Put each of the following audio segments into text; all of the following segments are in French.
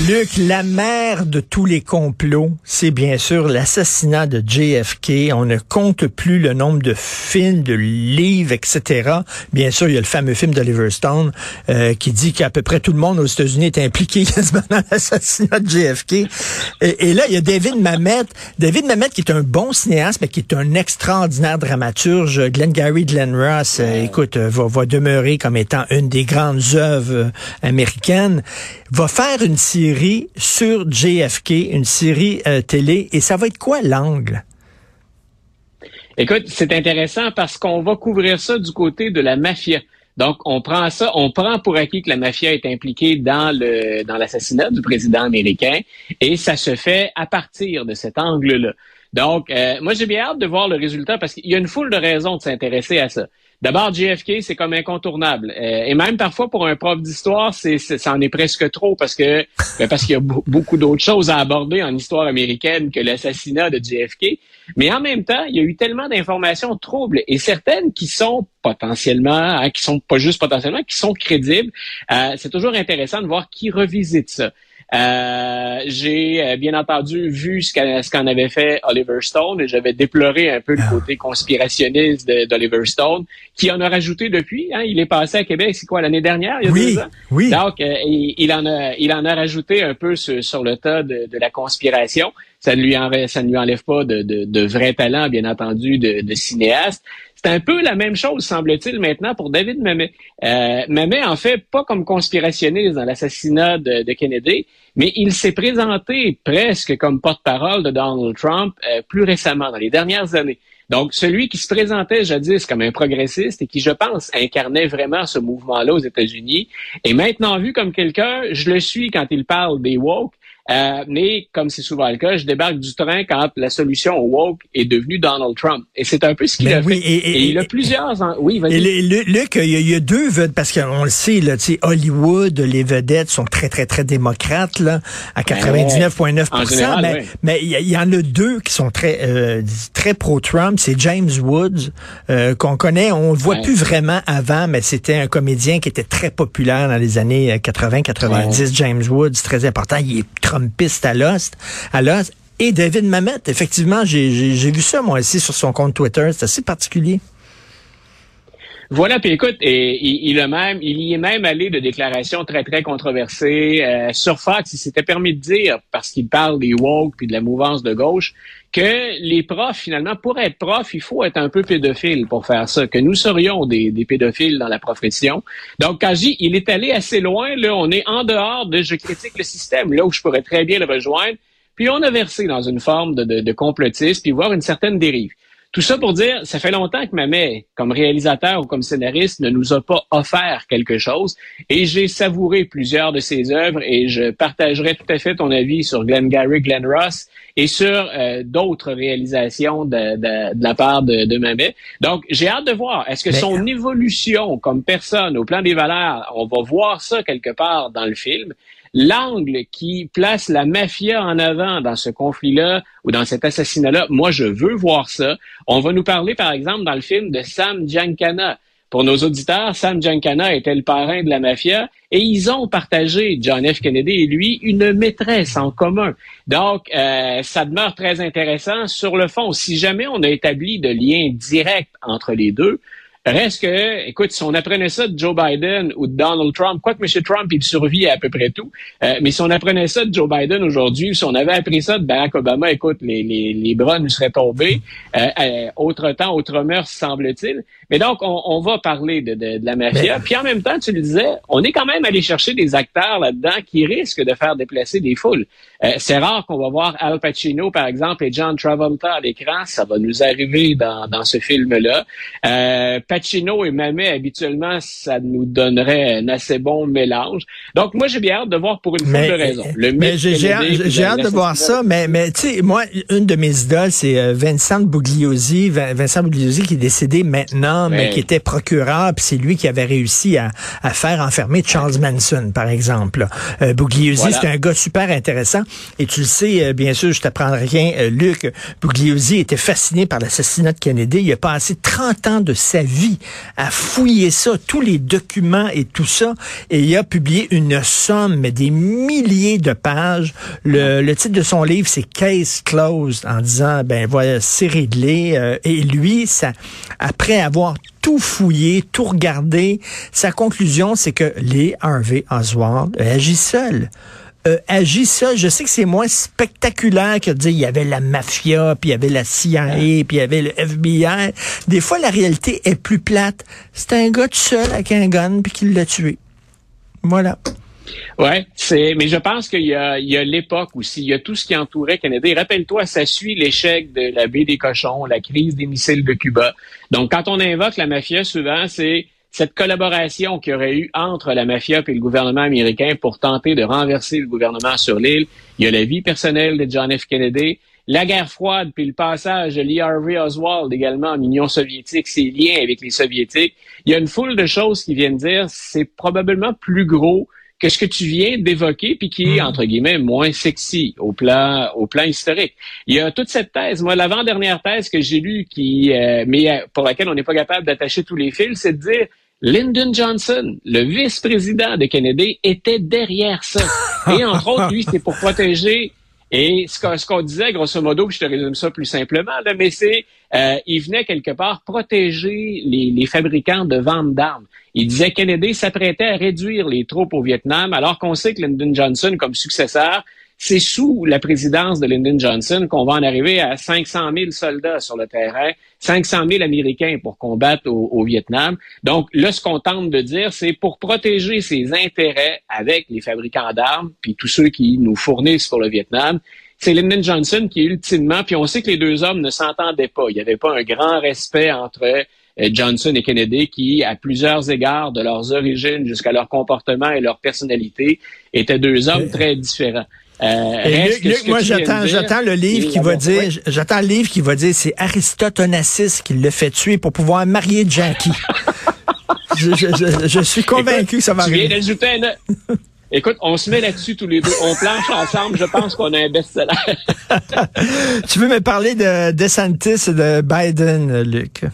Luc, la mère de tous les complots, c'est bien sûr l'assassinat de JFK. On ne compte plus le nombre de films, de livres, etc. Bien sûr, il y a le fameux film d'Oliver Stone euh, qui dit qu'à peu près tout le monde aux États-Unis est impliqué dans l'assassinat de JFK. Et, là, il y a David Mamet. David Mamet qui est un bon cinéaste, mais qui est un extraordinaire dramaturge. Glenn Gary, Glenn Ross, euh, écoute, euh, va, va demeurer comme étant une des grandes œuvres américaines. Va faire une série sur JFK, une série euh, télé, et ça va être quoi l'angle? Écoute, c'est intéressant parce qu'on va couvrir ça du côté de la mafia. Donc, on prend ça, on prend pour acquis que la mafia est impliquée dans le l'assassinat du président américain, et ça se fait à partir de cet angle-là. Donc, euh, moi, j'ai bien hâte de voir le résultat parce qu'il y a une foule de raisons de s'intéresser à ça. D'abord, JFK, c'est comme incontournable. Euh, et même parfois, pour un prof d'histoire, c'est, ça en est presque trop parce que ben, parce qu'il y a beaucoup d'autres choses à aborder en histoire américaine que l'assassinat de JFK. Mais en même temps, il y a eu tellement d'informations troubles et certaines qui sont potentiellement, hein, qui sont pas juste potentiellement, qui sont crédibles. Euh, c'est toujours intéressant de voir qui revisite ça. Euh, j'ai euh, bien entendu vu ce qu'en avait fait Oliver Stone et j'avais déploré un peu le ah. côté conspirationniste d'Oliver Stone, qui en a rajouté depuis. Hein, il est passé à Québec, c'est quoi, l'année dernière, il y a oui, deux ans? Oui. Donc, euh, il, en a, il en a rajouté un peu sur, le tas de, la conspiration. Ça ne lui, en, ça ne lui enlève pas de, de, de vrai talent, bien entendu, de, de cinéaste. C'est un peu la même chose, semble-t-il, maintenant pour David Mamet. Euh, Mamet, en fait, pas comme conspirationniste dans l'assassinat de, Kennedy, mais il s'est présenté presque comme porte-parole de Donald Trump euh, plus récemment, dans les dernières années. Donc, celui qui se présentait jadis comme un progressiste et qui, je pense, incarnait vraiment ce mouvement-là aux États-Unis, est maintenant vu comme quelqu'un, je le suis quand il parle des woke, euh, mais comme c'est souvent le cas, je débarque du train quand la solution au woke est devenue Donald Trump. Et c'est un peu ce qu'il ben a fait. Et, il a plusieurs... Oui, vas-y. Luc, il y, a deux vedettes, parce qu'on le sait, là, Hollywood, les vedettes sont très, très, très démocrates, là, à 99,9 ben Mais, mais il y, en a deux qui sont très, euh, très pro-Trump. C'est James Woods, euh, qu'on connaît. On le voit plus vraiment avant, mais c'était un comédien qui était très populaire dans les années 80-90. James Woods, très important. Il est Trumpiste à l'os, à l'os. Et David Mamet, effectivement, j'ai vu ça moi aussi sur son compte Twitter. C'est assez particulier. Voilà, puis écoute, et, il, a même, il y est même allé de déclarations très, très controversées. Euh, sur Fox, il s'était permis de dire, parce qu'il parle des woke puis de la mouvance de gauche, que les profs, finalement, pour être prof, il faut être un peu pédophile pour faire ça, que nous serions des, pédophiles dans la profession. Donc, quand je dis, il est allé assez loin, là, on est en dehors de je critique le système, là où je pourrais très bien le rejoindre, puis on a versé dans une forme de, de, de complotisme, puis voir une certaine dérive. Tout ça pour dire, ça fait longtemps que Mamet, comme réalisateur ou comme scénariste, ne nous a pas offert quelque chose. Et j'ai savouré plusieurs de ses œuvres et je partagerai tout à fait ton avis sur Glenn Gary, Glenn Ross et sur euh, d'autres réalisations de, de, la part de, de Mamet. Donc, j'ai hâte de voir. Est-ce que son évolution comme personne au plan des valeurs, on va voir ça quelque part dans le film? L'angle qui place la mafia en avant dans ce conflit-là ou dans cet assassinat-là, moi, je veux voir ça. On va nous parler, par exemple, dans le film de Sam Giancana. Pour nos auditeurs, Sam Giancana était le parrain de la mafia et ils ont partagé, John F. Kennedy et lui, une maîtresse en commun. Donc, euh, ça demeure très intéressant sur le fond. Si jamais on a établi de lien direct entre les deux, Reste que, écoute, si on apprenait ça de Joe Biden ou de Donald Trump, quoique M. Trump, il survit à peu près tout, euh, mais si on apprenait ça de Joe Biden aujourd'hui, si on avait appris ça de Barack Obama, écoute, les, les, les bras nous seraient tombés. Euh, euh, autre temps, autre mœurs, semble-t-il. Mais donc, on, on va parler de, de, de la mafia. Puis en même temps, tu le disais, on est quand même allé chercher des acteurs là-dedans qui risquent de faire déplacer des foules. Euh, c'est rare qu'on va voir Al Pacino, par exemple, et John Travolta à l'écran. Ça va nous arriver dans, dans ce film-là. Pacino et Mamet, habituellement, ça nous donnerait un assez bon mélange. Donc, moi, j'ai bien hâte de voir pour une fois de raison. Le mais j'ai hâte de voir ça, mais, mais tu sais, moi, une de mes idoles, c'est euh, Vincent Bugliosi. Vincent Bugliosi qui est décédé maintenant, mais qui était procureur, puis c'est lui qui avait réussi à, à faire enfermer Charles Manson, par exemple. Euh, Bugliosi, c'est un gars super intéressant. Et tu le sais, euh, bien sûr, je t'apprends rien, euh, Luc, Bugliosi était fasciné par l'assassinat de Kennedy. Il a passé 30 ans de sa vie à fouiller ça, tous les documents et tout ça, et il a publié une somme, des milliers de pages. Le, titre de son livre, c'est Case Closed, en disant, ben voilà, c'est réglé. Euh, et lui, ça, après avoir tout fouillé, tout regardé, sa conclusion, c'est que Lee Harvey Oswald agit seul euh, agit ça. Je sais que c'est moins spectaculaire que de dire il y avait la mafia, puis il y avait la CIA, puis il y avait le FBI. Des fois, la réalité est plus plate. C'est un gars tout seul avec un gun, puis qui l'a tué. Voilà. Ouais, c'est, mais je pense qu'il y a, il y a l'époque aussi, il y a tout ce qui entourait Canada. Rappelle-toi, ça suit l'échec de la baie des cochons, la crise des missiles de Cuba. Donc, quand on invoque la mafia, souvent, c'est cette collaboration qu'il y aurait eu entre la mafia et le gouvernement américain pour tenter de renverser le gouvernement sur l'île. Il y a la vie personnelle de John F. Kennedy, la guerre froide, puis le passage de Lee Harvey Oswald également en Union soviétique, ses liens avec les soviétiques. Il y a une foule de choses qui viennent dire c'est probablement plus gros que ce que tu viens d'évoquer, puis qui est, hmm. entre guillemets, moins sexy au plan, au plan historique. Il y a toute cette thèse. Moi, l'avant-dernière thèse que j'ai lue, qui, euh, mais euh, pour laquelle on n'est pas capable d'attacher tous les fils, c'est de dire Lyndon Johnson, le vice-président de Kennedy, était derrière ça. Et entre autres, lui, c'était pour protéger. Et ce qu'on disait, grosso modo, je te résume ça plus simplement, là, mais c'est, euh, il venait quelque part protéger les, les fabricants de vente d'armes. Il disait Kennedy s'apprêtait à réduire les troupes au Vietnam, alors qu'on sait que Lyndon Johnson, comme successeur, c'est sous la présidence de Lyndon Johnson qu'on va en arriver à 500 000 soldats sur le terrain, 500 000 Américains pour combattre au, Vietnam. Donc là, ce qu'on tente de dire, c'est pour protéger ses intérêts avec les fabricants d'armes, puis tous ceux qui nous fournissent pour le Vietnam, c'est Lyndon Johnson qui ultimement, puis on sait que les deux hommes ne s'entendaient pas. Il n'y avait pas un grand respect entre euh, Johnson et Kennedy qui, à plusieurs égards, de leurs origines jusqu'à leur comportement et leur personnalité, étaient deux hommes très différents. Euh, Luc, moi j'attends, j'attends le livre qui va dire, j'attends le livre qui va dire, c'est Aristote Onassis qui le fait tuer pour pouvoir marier Jackie. je, suis convaincu que ça va arriver. Écoute, on se met là-dessus tous les deux. On planche ensemble. Je pense qu'on a un best-seller. tu veux me parler de DeSantis et de Biden, Luc?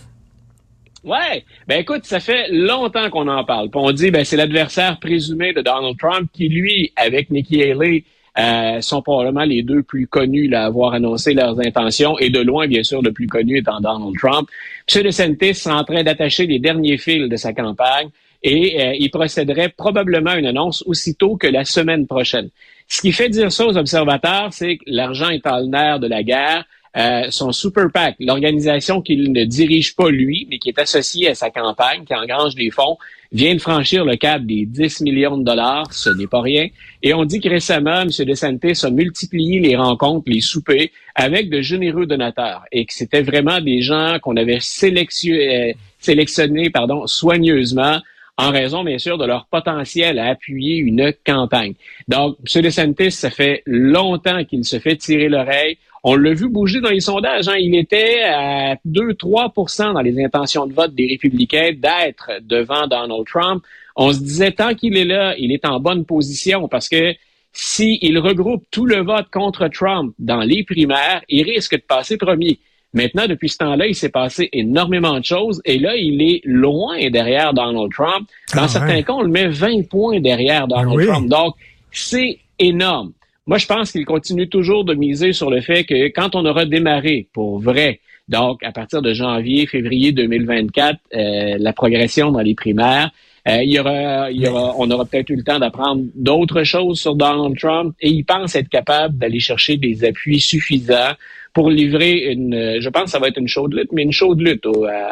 Ouais. Ben écoute, ça fait longtemps qu'on en parle. on dit, ben c'est l'adversaire présumé de Donald Trump qui, lui, avec Nikki Haley, euh, sont probablement les deux plus connus à avoir annoncé leurs intentions et de loin, bien sûr, le plus connu étant Donald Trump. M. DeSantis est en train d'attacher les derniers fils de sa campagne et euh, il procéderait probablement à une annonce aussitôt que la semaine prochaine. Ce qui fait dire ça aux observateurs, c'est que l'argent est en nerf de la guerre. Euh, son Super PAC, l'organisation qu'il ne dirige pas lui, mais qui est associée à sa campagne, qui engrange des fonds, vient de franchir le cap des 10 millions de dollars. Ce n'est pas rien. Et on dit que récemment, M. DeSantis a multiplié les rencontres, les soupers avec de généreux donateurs et que c'était vraiment des gens qu'on avait sélectionnés, euh, sélectionnés soigneusement en raison, bien sûr, de leur potentiel à appuyer une campagne. Donc, M. DeSantis, ça fait longtemps qu'il se fait tirer l'oreille. On l'a vu bouger dans les sondages. Hein. Il était à 2-3% dans les intentions de vote des républicains d'être devant Donald Trump. On se disait, tant qu'il est là, il est en bonne position parce que s'il regroupe tout le vote contre Trump dans les primaires, il risque de passer premier. Maintenant, depuis ce temps-là, il s'est passé énormément de choses et là, il est loin derrière Donald Trump. Dans ah, certains cas, on le met 20 points derrière Donald Trump. Donc, c'est énorme. Moi, je pense qu'il continue toujours de miser sur le fait que quand on aura démarré pour vrai, donc à partir de janvier, février 2024, euh, la progression dans les primaires, euh, il, y aura, il y aura, on aura peut-être eu le temps d'apprendre d'autres choses sur Donald Trump et il pense être capable d'aller chercher des appuis suffisants pour livrer une, je pense que ça va être une chaude lutte, mais une chaude lutte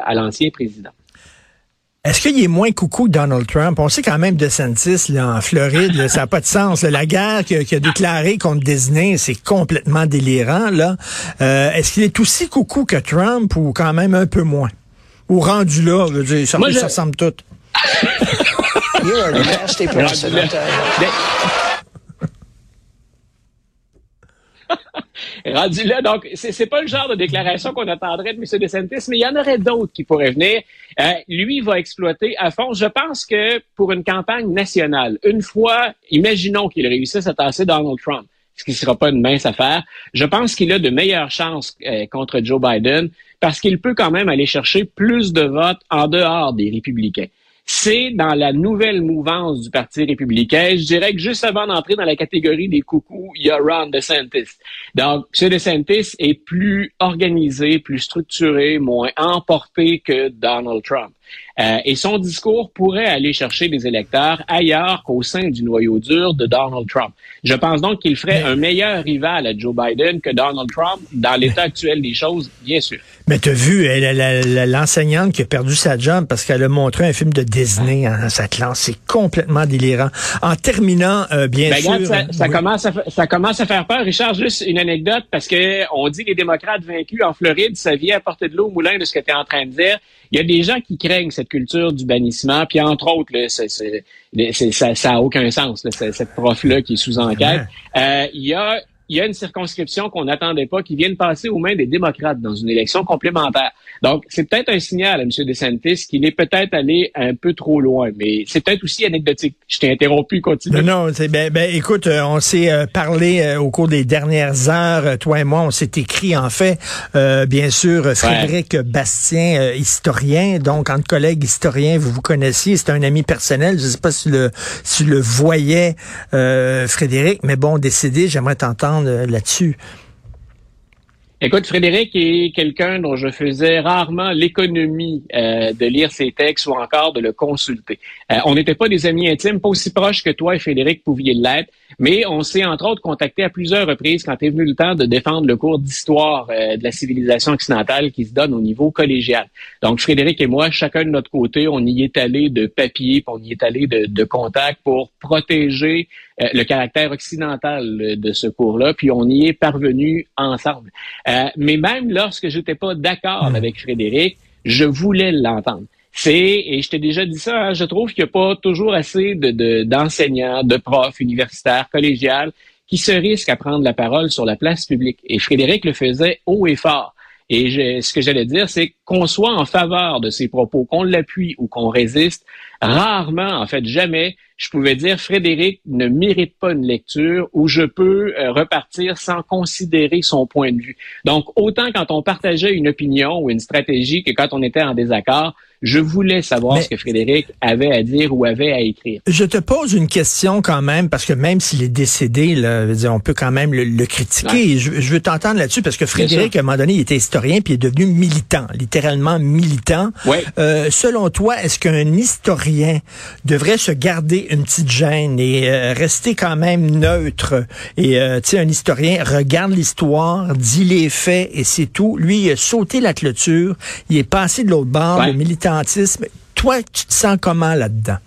à l'ancien président. Est-ce qu'il est moins coucou que Donald Trump? On sait quand même de Santis là, en Floride, ça n'a pas de sens. La guerre qu'il a, déclarée contre Disney, c'est complètement délirant. là. Euh, est-ce qu'il est aussi coucou que Trump ou quand même un peu moins? Ou rendu là, je veux dire, ça, Moi, je- ça ressemble tout. You're a nasty person. Rendu là. Donc, c'est pas le genre de déclaration qu'on attendrait de M. DeSantis, mais il y en aurait d'autres qui pourraient venir. Euh, lui, va exploiter à fond. Je pense que pour une campagne nationale, une fois, imaginons qu'il réussisse à tasser Donald Trump, ce qui ne sera pas une mince affaire, je pense qu'il a de meilleures chances euh, contre Joe Biden parce qu'il peut quand même aller chercher plus de votes en dehors des républicains c'est dans la nouvelle mouvance du Parti républicain. Je dirais que juste avant d'entrer dans la catégorie des coucous, il y a Ron DeSantis. Donc, M. DeSantis est plus organisé, plus structuré, moins emporté que Donald Trump. Euh, et son discours pourrait aller chercher des électeurs ailleurs qu'au sein du noyau dur de Donald Trump. Je pense donc qu'il ferait un meilleur rival à Joe Biden que Donald Trump dans l'état actuel des choses, bien sûr. Mais t'as vu l'enseignante qui a perdu sa job parce qu'elle a montré un film de Disney en sa classe. C'est complètement délirant. En terminant, euh, bien Ben, sûr... regarde, ça, ça oui. commence à, fa- ça commence à faire peur. Richard, juste une anecdote, parce que on dit les démocrates vaincus en Floride, ça vient à de l'eau au moulin de ce que tu es en train de dire. Il y a des gens qui craignent cette culture du bannissement, puis entre autres, là, c'est- c'est- c'est- ça n'a a aucun sens, là, c'est- cette prof-là qui est sous enquête. Euh, il y a il y a une circonscription qu'on n'attendait pas qui vient de passer aux mains des démocrates dans une élection complémentaire. Donc, c'est peut-être un signal à M. DeSantis qu'il est peut-être allé un peu trop loin, mais c'est peut-être aussi anecdotique. Je t'ai interrompu, continue. Non, non, c'est ben, ben, écoute, euh, on s'est euh, parlé euh, au cours des dernières heures, toi et moi, on s'est écrit en fait, euh, bien sûr, Frédéric Bastien, historien, donc entre collègues historiens, vous vous connaissiez, c'est un ami personnel, je sais pas si le si le voyais euh, Frédéric, mais bon, décédé, j'aimerais t'entendre euh, là-dessus. Écoute, Frédéric est quelqu'un dont je faisais rarement l'économie euh, de lire ses textes ou encore de le consulter. Euh, on n'était pas des amis intimes, pas aussi proches que toi et Frédéric pouviez l'être, mais on s'est entre autres contacté à plusieurs reprises quand est venu le temps de défendre le cours d'histoire de la civilisation occidentale qui se donne au niveau collégial. Donc Frédéric et moi, chacun de notre côté, on y est allé de papier, on y est allé de, de contact pour protéger le caractère occidental euh, de ce cours-là, puis on y est parvenu ensemble. Euh, mais même lorsque j'étais pas d'accord avec Frédéric, je voulais l'entendre. C'est, et je t'ai déjà dit ça, hein, je trouve qu'il n'y a pas toujours assez de, de- d'enseignants, de profs universitaires, collégiales, qui se risquent à prendre la parole sur la place publique. Et Frédéric le faisait haut et fort. Et ce que j'allais dire, c'est qu'on soit en faveur de ses propos, qu'on l'appuie ou qu'on résiste, rarement, en fait jamais, je pouvais dire Frédéric ne mérite pas une lecture où je peux euh, repartir sans considérer son point de vue. Donc, autant quand on partageait une opinion ou une stratégie que quand on était en désaccord, je voulais savoir Mais- ce que Frédéric avait à dire ou avait à écrire. Je te pose une question quand même, parce que même s'il est décédé, là, on peut quand même le, le critiquer. Je, je veux t'entendre là-dessus, parce que Frédéric, à un moment donné, il était historien, puis il est devenu militant, littéralement militant. Ouais. Euh, selon toi, est-ce qu'un historien devrait se garder une petite gêne et euh, rester quand même neutre? Et, euh, tu sais, un historien regarde l'histoire, dit les faits, et c'est tout. Lui, il a sauté la clôture, il est passé de l'autre bord, Ouais. le militantisme. Toi, tu te sens comment là-dedans?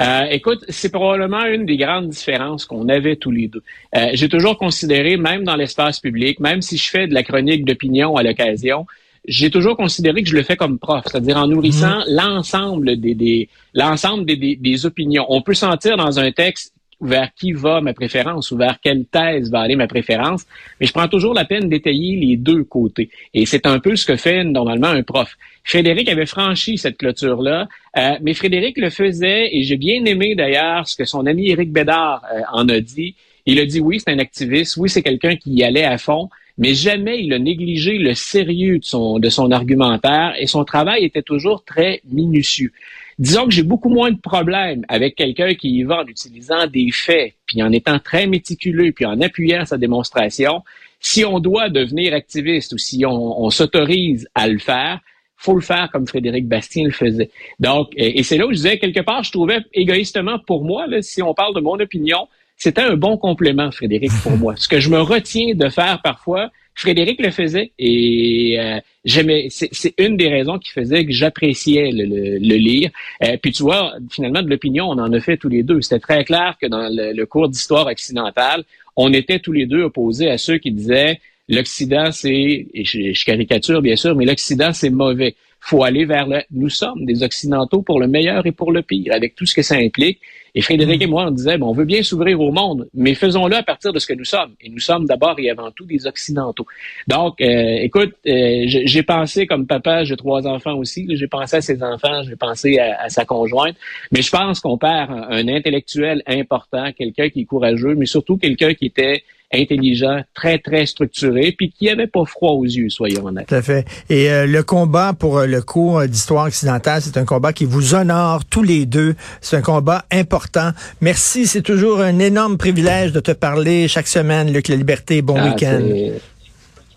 Euh, écoute, c'est probablement une des grandes différences qu'on avait tous les deux. Euh, J'ai toujours considéré, même dans l'espace public, même si je fais de la chronique d'opinion à l'occasion, j'ai toujours considéré que je le fais comme prof, c'est-à-dire en nourrissant l'ensemble des, des l'ensemble des, des, des opinions. On peut sentir dans un texte vers qui va ma préférence ou vers quelle thèse va aller ma préférence, mais je prends toujours la peine d'étayer les deux côtés. Et c'est un peu ce que fait normalement un prof. Frédéric avait franchi cette clôture-là, euh, mais Frédéric le faisait, et j'ai bien aimé d'ailleurs ce que son ami Éric Bédard euh, en a dit. Il a dit oui, c'est un activiste, oui, c'est quelqu'un qui y allait à fond, mais jamais il a négligé le sérieux de son, de son argumentaire et son travail était toujours très minutieux. Disons que j'ai beaucoup moins de problèmes avec quelqu'un qui y va en utilisant des faits, puis en étant très méticuleux, puis en appuyant sa démonstration. Si on doit devenir activiste ou si on, on s'autorise à le faire, faut le faire comme Frédéric Bastien le faisait. Donc, et, c'est là où je disais, quelque part, je trouvais égoïstement pour moi, là, si on parle de mon opinion, c'était un bon complément, Frédéric, pour moi. Ce que je me retiens de faire parfois, Frédéric le faisait et euh, j'aimais. C'est une des raisons qui faisait que j'appréciais le, le- lire. Euh, puis tu vois, finalement, de l'opinion, on en a fait tous les deux. C'était très clair que dans le, le cours d'histoire occidentale, on était tous les deux opposés à ceux qui disaient l'Occident, c'est, et je, caricature bien sûr, mais l'Occident, c'est mauvais. Faut aller vers le, nous sommes des Occidentaux pour le meilleur et pour le pire, avec tout ce que ça implique. Et Frédéric mm. et moi, on disait, bon, on veut bien s'ouvrir au monde, mais faisons-le à partir de ce que nous sommes. Et nous sommes d'abord et avant tout des Occidentaux. Donc, euh, écoute, euh, j'ai pensé comme papa, j'ai trois enfants aussi, j'ai pensé à ses enfants, j'ai pensé à, à, sa conjointe, mais je pense qu'on perd un, un intellectuel important, quelqu'un qui est courageux, mais surtout quelqu'un qui était intelligent, très, très structuré, puis qui avait pas froid aux yeux, soyons honnêtes. Tout à fait. Et euh, le combat pour euh, le cours d'histoire occidentale, c'est un combat qui vous honore tous les deux. C'est un combat important. Merci, c'est toujours un énorme privilège de te parler chaque semaine, Luc La Liberté. Bon ah, week-end.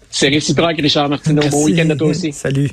C'est réciproque, Richard Martineau. Bon week-end à toi aussi. Salut.